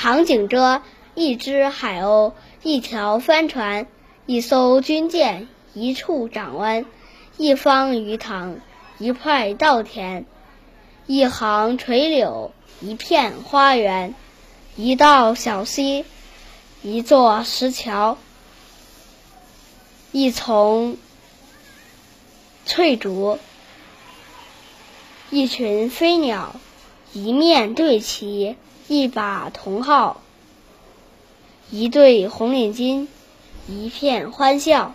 场景着，一只海鸥，一条帆船，一艘军舰，一处港湾，一方鱼塘，一块稻田，一行垂柳，一片花园，一道小溪，一座石桥，一丛翠竹，一群飞鸟，一面对旗，一把铜号，一对红领巾，一片欢笑。